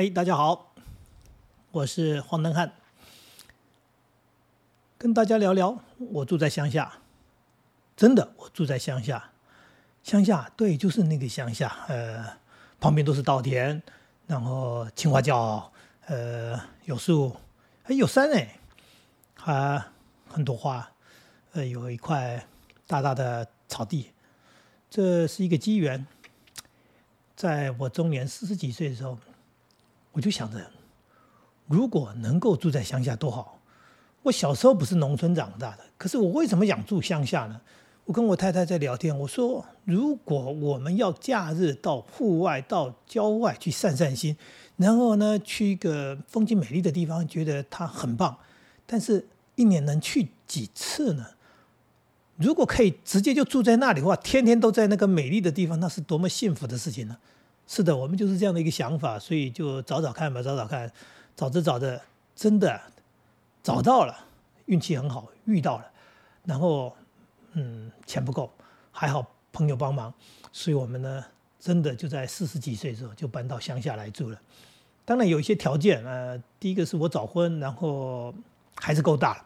嘿，大家好，我是黄登汉，跟大家聊聊。我住在乡下，真的，我住在乡下。乡下，对，就是那个乡下。呃，旁边都是稻田，然后青花椒，呃，有树，还有山哎，还很多花，呃，有一块大大的草地。这是一个机缘，在我中年四十几岁的时候。我就想着，如果能够住在乡下多好。我小时候不是农村长大的，可是我为什么想住乡下呢？我跟我太太在聊天，我说，如果我们要假日到户外、到郊外去散散心，然后呢，去一个风景美丽的地方，觉得它很棒，但是一年能去几次呢？如果可以直接就住在那里的话，天天都在那个美丽的地方，那是多么幸福的事情呢？是的，我们就是这样的一个想法，所以就找找看吧，找找看，找着找着，真的找到了，运气很好，遇到了，然后嗯，钱不够，还好朋友帮忙，所以我们呢，真的就在四十几岁的时候就搬到乡下来住了。当然有一些条件，呃，第一个是我早婚，然后孩子够大，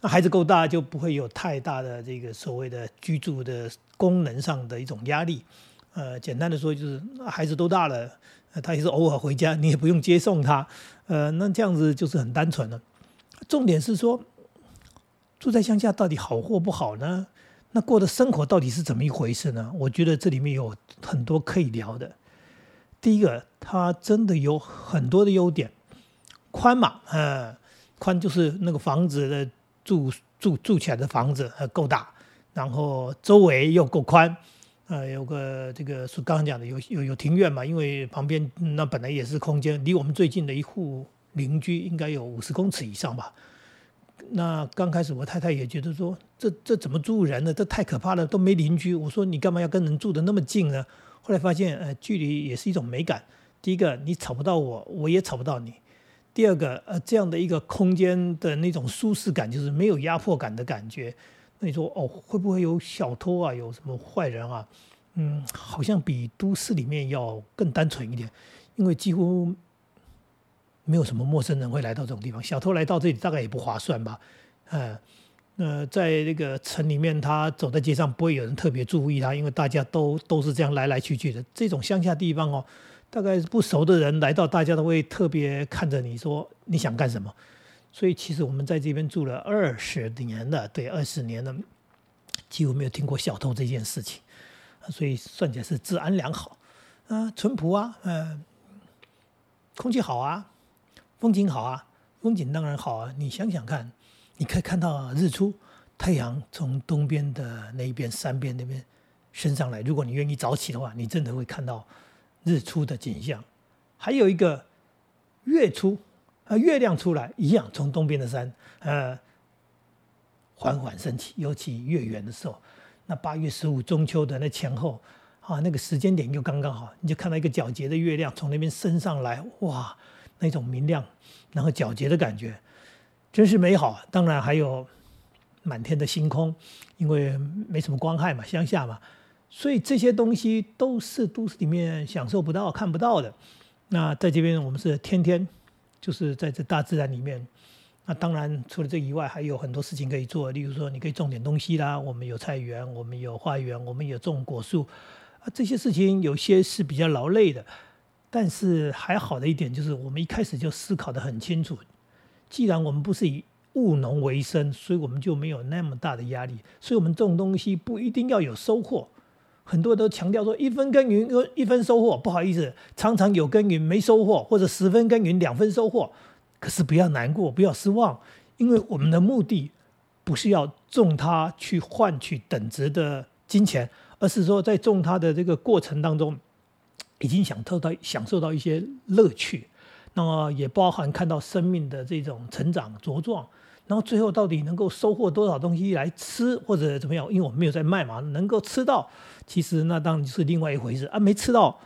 那孩子够大就不会有太大的这个所谓的居住的功能上的一种压力。呃，简单的说就是孩子都大了，他也是偶尔回家，你也不用接送他，呃，那这样子就是很单纯了。重点是说，住在乡下到底好或不好呢？那过的生活到底是怎么一回事呢？我觉得这里面有很多可以聊的。第一个，它真的有很多的优点，宽嘛，呃，宽就是那个房子的住住住起来的房子呃够大，然后周围又够宽。呃，有个这个是刚刚讲的有有有庭院嘛，因为旁边那本来也是空间，离我们最近的一户邻居应该有五十公尺以上吧。那刚开始我太太也觉得说，这这怎么住人呢？这太可怕了，都没邻居。我说你干嘛要跟人住的那么近呢？后来发现，呃，距离也是一种美感。第一个，你吵不到我，我也吵不到你。第二个，呃，这样的一个空间的那种舒适感，就是没有压迫感的感觉。那你说哦，会不会有小偷啊？有什么坏人啊？嗯，好像比都市里面要更单纯一点，因为几乎没有什么陌生人会来到这种地方。小偷来到这里大概也不划算吧？嗯，那在那个城里面，他走在街上不会有人特别注意他，因为大家都都是这样来来去去的。这种乡下地方哦，大概不熟的人来到，大家都会特别看着你说你想干什么。所以其实我们在这边住了二十年了，对，二十年了，几乎没有听过小偷这件事情，所以算起来是治安良好，啊，淳朴啊，嗯，空气好啊，风景好啊，风景当然好啊，你想想看，你可以看到日出，太阳从东边的那一边山边那边升上来，如果你愿意早起的话，你真的会看到日出的景象，还有一个月出。啊，月亮出来一样，从东边的山，呃，缓缓升起。尤其月圆的时候，那八月十五中秋的那前后，啊，那个时间点又刚刚好，你就看到一个皎洁的月亮从那边升上来，哇，那种明亮，然后皎洁的感觉，真是美好。当然还有满天的星空，因为没什么光害嘛，乡下嘛，所以这些东西都是都市里面享受不到、看不到的。那在这边，我们是天天。就是在这大自然里面，那当然除了这以外，还有很多事情可以做。例如说，你可以种点东西啦，我们有菜园，我们有花园，我们有种果树啊。这些事情有些是比较劳累的，但是还好的一点就是，我们一开始就思考的很清楚。既然我们不是以务农为生，所以我们就没有那么大的压力。所以我们种东西不一定要有收获。很多都强调说一分耕耘一分收获，不好意思，常常有耕耘没收获，或者十分耕耘两分收获。可是不要难过，不要失望，因为我们的目的不是要种它去换取等值的金钱，而是说在种它的这个过程当中，已经享受到享受到一些乐趣，那么也包含看到生命的这种成长茁壮。然后最后到底能够收获多少东西来吃或者怎么样？因为我们没有在卖嘛，能够吃到，其实那当然是另外一回事啊。没吃到，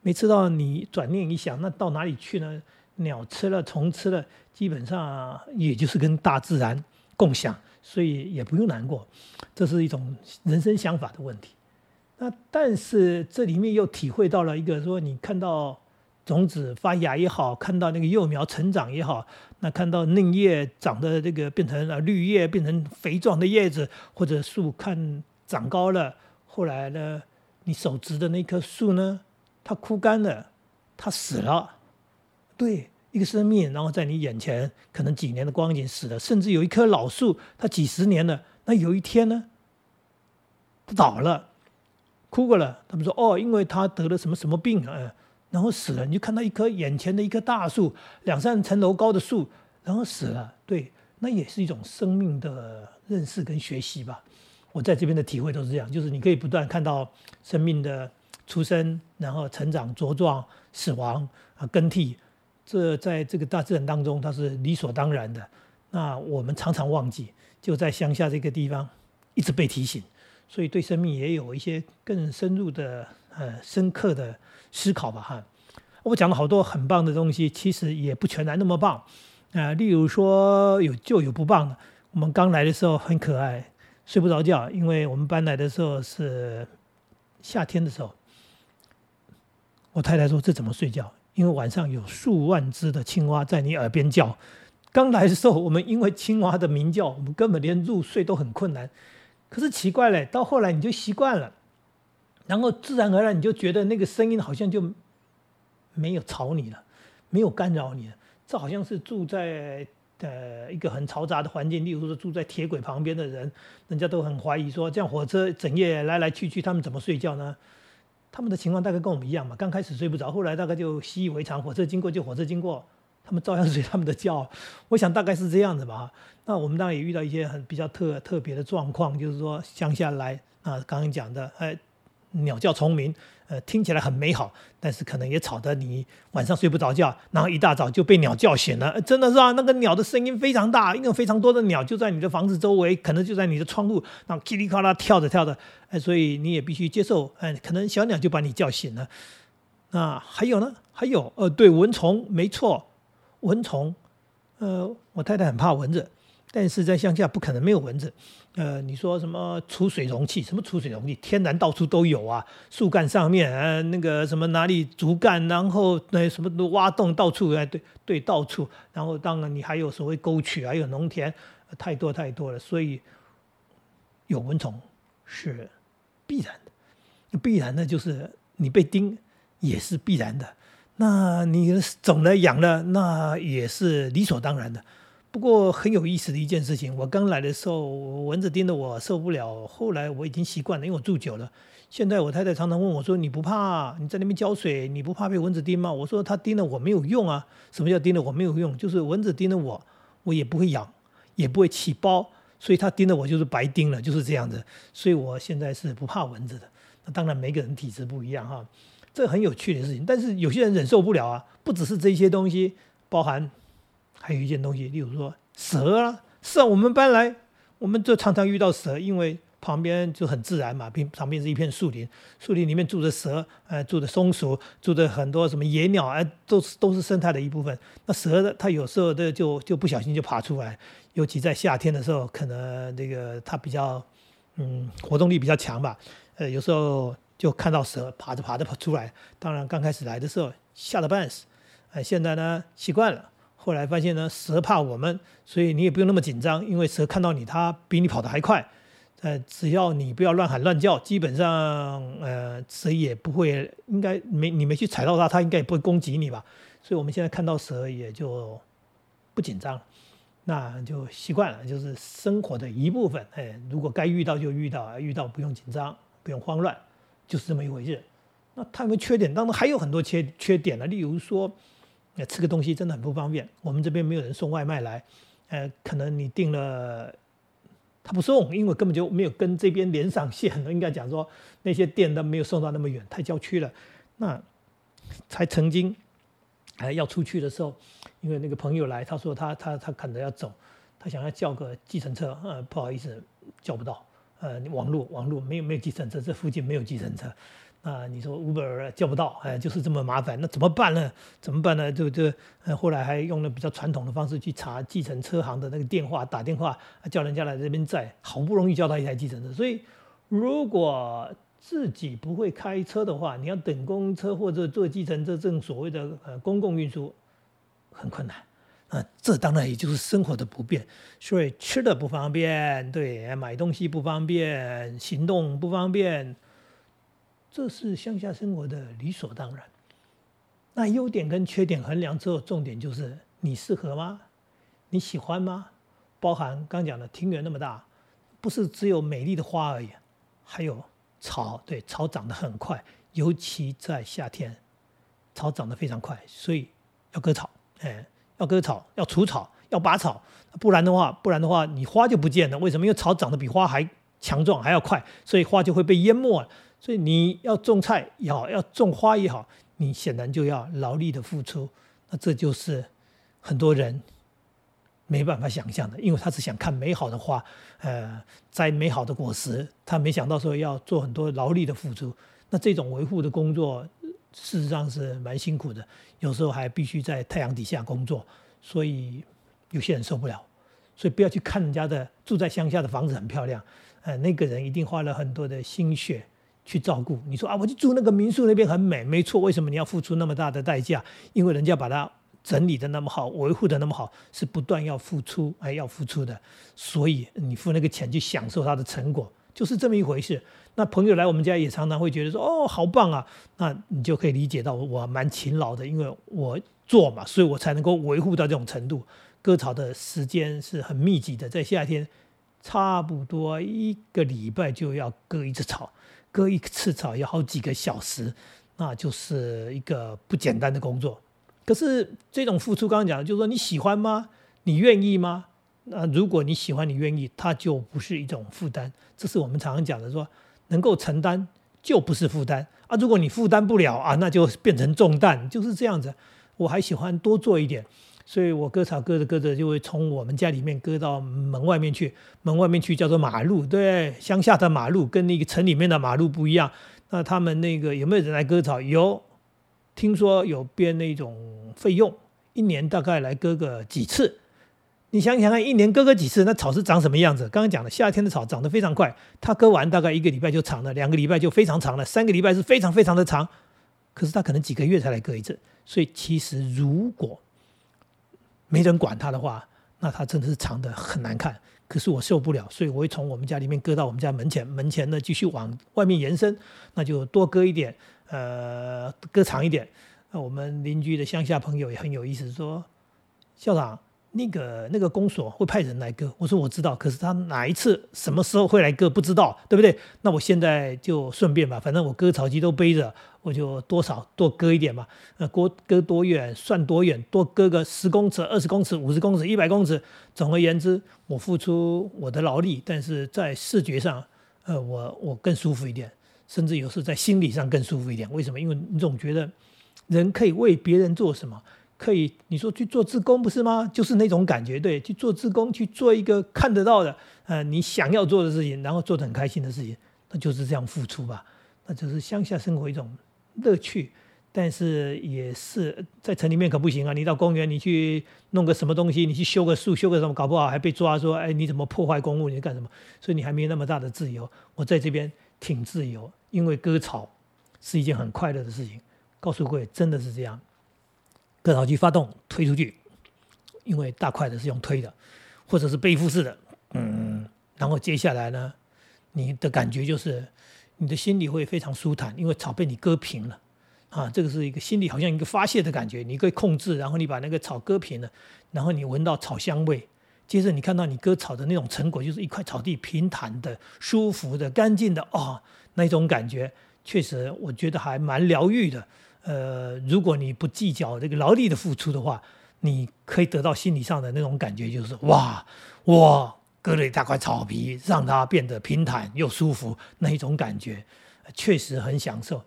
没吃到，你转念一想，那到哪里去呢？鸟吃了，虫吃了，基本上也就是跟大自然共享，所以也不用难过。这是一种人生想法的问题。那但是这里面又体会到了一个说，你看到种子发芽也好，看到那个幼苗成长也好，那看到嫩叶长的这个变成了绿叶，变成肥壮的叶子，或者树看长高了，后来呢，你手植的那棵树呢，它枯干了，它死了，对，一个生命，然后在你眼前，可能几年的光景死了，甚至有一棵老树，它几十年了，那有一天呢，它倒了，枯过了，他们说哦，因为它得了什么什么病啊。然后死了，你就看到一棵眼前的一棵大树，两三层楼高的树，然后死了。对，那也是一种生命的认识跟学习吧。我在这边的体会都是这样，就是你可以不断看到生命的出生，然后成长茁壮、死亡啊更替，这在这个大自然当中它是理所当然的。那我们常常忘记，就在乡下这个地方一直被提醒，所以对生命也有一些更深入的。呃，深刻的思考吧，哈。我讲了好多很棒的东西，其实也不全然那么棒。啊，例如说有就有不棒的。我们刚来的时候很可爱，睡不着觉，因为我们搬来的时候是夏天的时候。我太太说这怎么睡觉？因为晚上有数万只的青蛙在你耳边叫。刚来的时候，我们因为青蛙的鸣叫，我们根本连入睡都很困难。可是奇怪嘞，到后来你就习惯了。然后自然而然你就觉得那个声音好像就没有吵你了，没有干扰你了。这好像是住在呃一个很嘈杂的环境，例如说住在铁轨旁边的人，人家都很怀疑说，这样火车整夜来来去去，他们怎么睡觉呢？他们的情况大概跟我们一样嘛，刚开始睡不着，后来大概就习以为常，火车经过就火车经过，他们照样睡他们的觉。我想大概是这样子吧。那我们当然也遇到一些很比较特特别的状况，就是说乡下来啊，刚刚讲的哎。鸟叫虫鸣，呃，听起来很美好，但是可能也吵得你晚上睡不着觉，然后一大早就被鸟叫醒了。真的是啊，那个鸟的声音非常大，因为非常多的鸟就在你的房子周围，可能就在你的窗户，然后叽里咔啦跳着跳着，哎，所以你也必须接受，哎，可能小鸟就把你叫醒了。那还有呢？还有，呃，对，蚊虫，没错，蚊虫，呃，我太太很怕蚊子。但是在乡下不可能没有蚊子，呃，你说什么储水容器？什么储水容器？天然到处都有啊，树干上面，呃，那个什么哪里竹竿，然后那什么都挖洞，到处哎，对对，到处。然后当然你还有所谓沟渠，还有农田，太多太多了，所以有蚊虫是必然的，必然的就是你被叮也是必然的，那你肿了养了，那也是理所当然的。不过很有意思的一件事情，我刚来的时候蚊子叮的我受不了，后来我已经习惯了，因为我住久了。现在我太太常常问我说：“你不怕？你在那边浇水，你不怕被蚊子叮吗？”我说：“它叮了我没有用啊。什么叫叮了我没有用？就是蚊子叮了我，我也不会痒，也不会起包，所以它叮了我就是白叮了，就是这样子。所以我现在是不怕蚊子的。那当然每个人体质不一样哈，这很有趣的事情。但是有些人忍受不了啊，不只是这些东西，包含。还有一件东西，例如说蛇啊，是啊，我们搬来，我们就常常遇到蛇，因为旁边就很自然嘛，边旁边是一片树林，树林里面住着蛇，呃，住着松鼠，住着很多什么野鸟，哎，都是都是生态的一部分。那蛇的它有时候的就就不小心就爬出来，尤其在夏天的时候，可能这个它比较嗯活动力比较强吧，呃，有时候就看到蛇爬着爬着跑出来。当然刚开始来的时候吓得半死，哎，现在呢习惯了。后来发现呢，蛇怕我们，所以你也不用那么紧张，因为蛇看到你，它比你跑得还快。呃，只要你不要乱喊乱叫，基本上呃，蛇也不会，应该没你没去踩到它，它应该也不会攻击你吧。所以我们现在看到蛇也就不紧张，那就习惯了，就是生活的一部分。哎，如果该遇到就遇到，遇到不用紧张，不用慌乱，就是这么一回事。那它有没有缺点？当中还有很多缺缺点呢，例如说。吃个东西真的很不方便。我们这边没有人送外卖来，呃，可能你订了，他不送，因为根本就没有跟这边连上线。应该讲说那些店都没有送到那么远，太郊区了。那才曾经，哎，要出去的时候，因为那个朋友来，他说他他他可能要走，他想要叫个计程车，呃，不好意思，叫不到，呃，网络网络没有没有计程车，这附近没有计程车。啊，你说 Uber 叫不到，哎，就是这么麻烦，那怎么办呢？怎么办呢？就就，呃，后来还用了比较传统的方式去查计程车行的那个电话，打电话叫人家来这边载，好不容易叫到一台计程车。所以，如果自己不会开车的话，你要等公车或者坐计程车，这种所谓的呃公共运输很困难。啊，这当然也就是生活的不便，所以吃的不方便，对，买东西不方便，行动不方便，这是乡下生活的理所当然。那优点跟缺点衡量之后，重点就是你适合吗？你喜欢吗？包含刚讲的庭园那么大，不是只有美丽的花而已，还有草，对，草长得很快，尤其在夏天，草长得非常快，所以要割草，哎。要割草，要除草，要拔草，不然的话，不然的话，你花就不见了。为什么？因为草长得比花还强壮，还要快，所以花就会被淹没了。所以你要种菜也好，要种花也好，你显然就要劳力的付出。那这就是很多人没办法想象的，因为他是想看美好的花，呃，摘美好的果实，他没想到说要做很多劳力的付出。那这种维护的工作。事实上是蛮辛苦的，有时候还必须在太阳底下工作，所以有些人受不了。所以不要去看人家的住在乡下的房子很漂亮，呃，那个人一定花了很多的心血去照顾。你说啊，我去住那个民宿那边很美，没错。为什么你要付出那么大的代价？因为人家把它整理的那么好，维护的那么好，是不断要付出，还要付出的。所以你付那个钱去享受它的成果。就是这么一回事。那朋友来我们家也常常会觉得说：“哦，好棒啊！”那你就可以理解到我蛮勤劳的，因为我做嘛，所以我才能够维护到这种程度。割草的时间是很密集的，在夏天差不多一个礼拜就要割一次草，割一次草要好几个小时，那就是一个不简单的工作。可是这种付出，刚刚讲的就是说你喜欢吗？你愿意吗？那如果你喜欢，你愿意，它就不是一种负担。这是我们常常讲的，说能够承担就不是负担啊。如果你负担不了啊，那就变成重担，就是这样子。我还喜欢多做一点，所以我割草割着割着就会从我们家里面割到门外面去。门外面去叫做马路，对，乡下的马路跟那个城里面的马路不一样。那他们那个有没有人来割草？有，听说有编那种费用，一年大概来割个几次。你想想看，一年割个几次，那草是长什么样子？刚刚讲了，夏天的草长得非常快，它割完大概一个礼拜就长了，两个礼拜就非常长了，三个礼拜是非常非常的长。可是它可能几个月才来割一次，所以其实如果没人管他的话，那他真的是长得很难看。可是我受不了，所以我会从我们家里面割到我们家门前，门前呢继续往外面延伸，那就多割一点，呃，割长一点。那我们邻居的乡下朋友也很有意思，说校长。那个那个公所会派人来割，我说我知道，可是他哪一次什么时候会来割不知道，对不对？那我现在就顺便吧，反正我割草机都背着，我就多少多割一点嘛。呃，割割多远算多远，多割个十公尺、二十公尺、五十公尺、一百公尺。总而言之，我付出我的劳力，但是在视觉上，呃，我我更舒服一点，甚至有时在心理上更舒服一点。为什么？因为你总觉得人可以为别人做什么。可以，你说去做自工不是吗？就是那种感觉，对，去做自工，去做一个看得到的，呃，你想要做的事情，然后做的很开心的事情，那就是这样付出吧。那就是乡下生活一种乐趣，但是也是在城里面可不行啊。你到公园，你去弄个什么东西，你去修个树，修个什么，搞不好还被抓说，哎，你怎么破坏公物？你干什么？所以你还没有那么大的自由。我在这边挺自由，因为割草是一件很快乐的事情。告诉各位，真的是这样。割草机发动推出去，因为大块的是用推的，或者是背负式的，嗯，然后接下来呢，你的感觉就是你的心里会非常舒坦，因为草被你割平了，啊，这个是一个心里好像一个发泄的感觉，你可以控制，然后你把那个草割平了，然后你闻到草香味，接着你看到你割草的那种成果，就是一块草地平坦的、舒服的、干净的，哦，那种感觉确实我觉得还蛮疗愈的。呃，如果你不计较这个劳力的付出的话，你可以得到心理上的那种感觉，就是哇，我割了一大块草皮，让它变得平坦又舒服，那一种感觉确实很享受。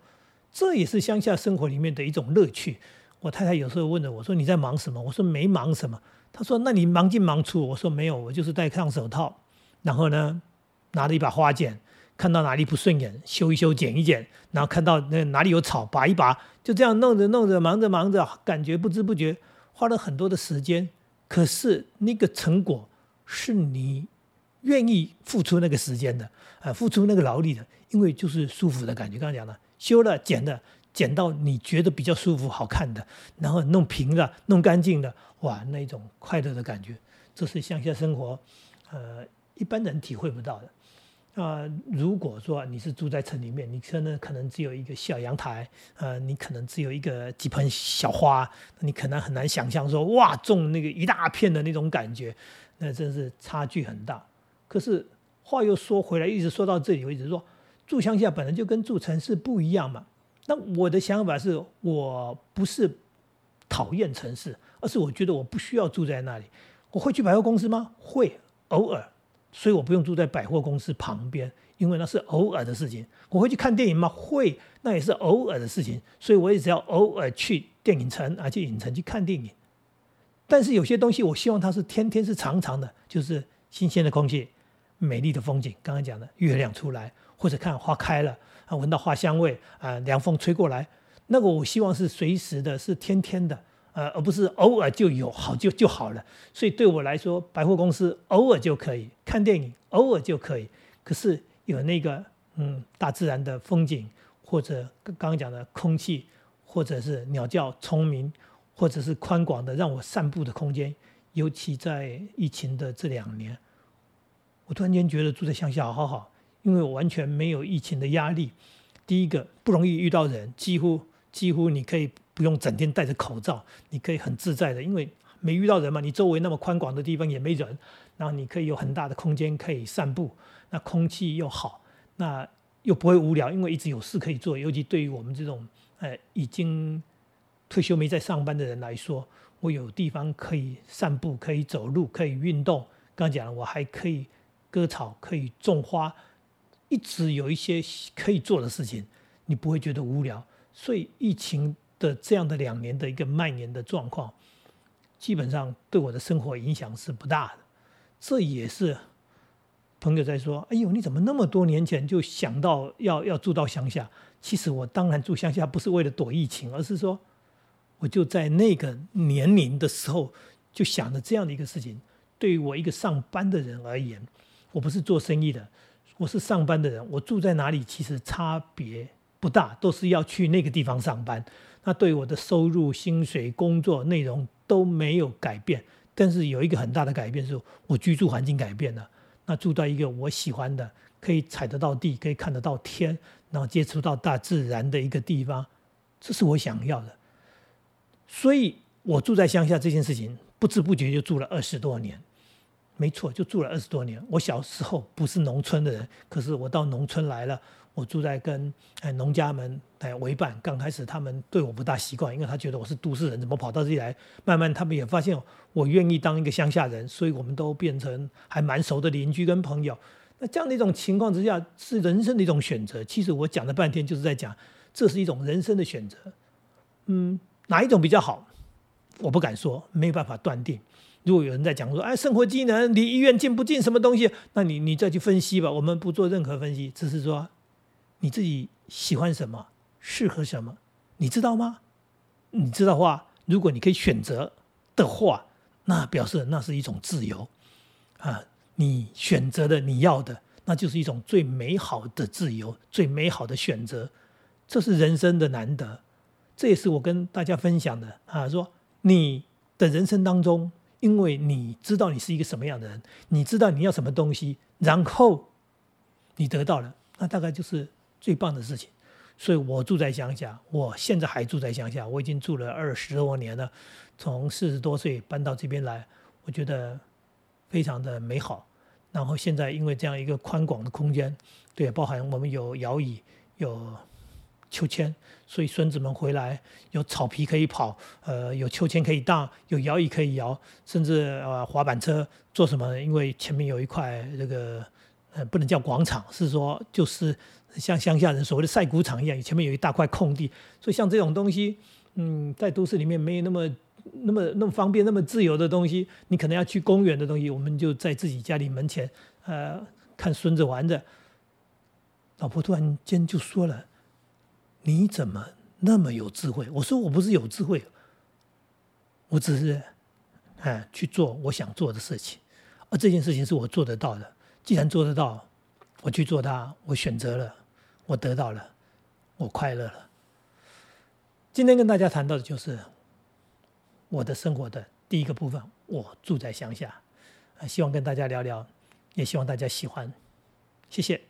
这也是乡下生活里面的一种乐趣。我太太有时候问了我说：“你在忙什么？”我说：“没忙什么。”她说：“那你忙进忙出？”我说：“没有，我就是戴上手套，然后呢，拿着一把花剪。”看到哪里不顺眼，修一修，剪一剪，然后看到那哪里有草，拔一拔，就这样弄着弄着，忙着忙着，感觉不知不觉花了很多的时间。可是那个成果是你愿意付出那个时间的，啊，付出那个劳力的，因为就是舒服的感觉。刚才讲了，修了剪了，剪到你觉得比较舒服、好看的，然后弄平了、弄干净的，哇，那种快乐的感觉，这是乡下生活，呃，一般人体会不到的。啊，如果说你是住在城里面，你可能可能只有一个小阳台，呃，你可能只有一个几盆小花，你可能很难想象说哇，种那个一大片的那种感觉，那真是差距很大。可是话又说回来，一直说到这里为止，说住乡下本来就跟住城市不一样嘛。那我的想法是我不是讨厌城市，而是我觉得我不需要住在那里。我会去百货公司吗？会，偶尔。所以我不用住在百货公司旁边，因为那是偶尔的事情。我会去看电影吗？会，那也是偶尔的事情。所以我也只要偶尔去电影城啊，去影城去看电影。但是有些东西，我希望它是天天是长长的，就是新鲜的空气、美丽的风景。刚刚讲的月亮出来，或者看花开了啊，闻到花香味啊，凉风吹过来，那个我希望是随时的，是天天的。呃，而不是偶尔就有好就就好了，所以对我来说，百货公司偶尔就可以看电影，偶尔就可以。可是有那个嗯，大自然的风景，或者刚刚讲的空气，或者是鸟叫虫鸣，或者是宽广的让我散步的空间，尤其在疫情的这两年，我突然间觉得住在乡下好好，因为我完全没有疫情的压力。第一个不容易遇到人，几乎几乎你可以。不用整天戴着口罩，你可以很自在的，因为没遇到人嘛。你周围那么宽广的地方也没人，然后你可以有很大的空间可以散步，那空气又好，那又不会无聊，因为一直有事可以做。尤其对于我们这种呃已经退休没在上班的人来说，我有地方可以散步，可以走路，可以运动。刚讲了，我还可以割草，可以种花，一直有一些可以做的事情，你不会觉得无聊。所以疫情。的这样的两年的一个蔓延的状况，基本上对我的生活影响是不大的。这也是朋友在说：“哎呦，你怎么那么多年前就想到要要住到乡下？”其实我当然住乡下不是为了躲疫情，而是说我就在那个年龄的时候就想着这样的一个事情。对于我一个上班的人而言，我不是做生意的，我是上班的人，我住在哪里其实差别不大，都是要去那个地方上班。那对我的收入、薪水、工作内容都没有改变，但是有一个很大的改变是我居住环境改变了。那住到一个我喜欢的，可以踩得到地，可以看得到天，然后接触到大自然的一个地方，这是我想要的。所以我住在乡下这件事情，不知不觉就住了二十多年。没错，就住了二十多年。我小时候不是农村的人，可是我到农村来了。我住在跟哎农家们哎为伴，刚开始他们对我不大习惯，因为他觉得我是都市人，怎么跑到这里来？慢慢他们也发现我愿意当一个乡下人，所以我们都变成还蛮熟的邻居跟朋友。那这样的一种情况之下，是人生的一种选择。其实我讲了半天，就是在讲这是一种人生的选择。嗯，哪一种比较好？我不敢说，没有办法断定。如果有人在讲说，哎，生活机能离医院近不近？什么东西？那你你再去分析吧。我们不做任何分析，只是说。你自己喜欢什么，适合什么，你知道吗？你知道话，如果你可以选择的话，那表示那是一种自由啊！你选择的你要的，那就是一种最美好的自由，最美好的选择。这是人生的难得，这也是我跟大家分享的啊！说你的人生当中，因为你知道你是一个什么样的人，你知道你要什么东西，然后你得到了，那大概就是。最棒的事情，所以我住在乡下，我现在还住在乡下，我已经住了二十多年了，从四十多岁搬到这边来，我觉得非常的美好。然后现在因为这样一个宽广的空间，对，包含我们有摇椅，有秋千，所以孙子们回来有草皮可以跑，呃，有秋千可以荡，有摇椅可以摇，甚至呃滑板车做什么？因为前面有一块这个呃不能叫广场，是说就是。像乡下人所谓的晒谷场一样，前面有一大块空地，所以像这种东西，嗯，在都市里面没有那么、那么、那么方便、那么自由的东西，你可能要去公园的东西，我们就在自己家里门前，呃，看孙子玩着。老婆突然间就说了：“你怎么那么有智慧？”我说：“我不是有智慧，我只是，哎，去做我想做的事情，而这件事情是我做得到的。既然做得到，我去做它，我选择了。我得到了，我快乐了。今天跟大家谈到的就是我的生活的第一个部分，我住在乡下，希望跟大家聊聊，也希望大家喜欢，谢谢。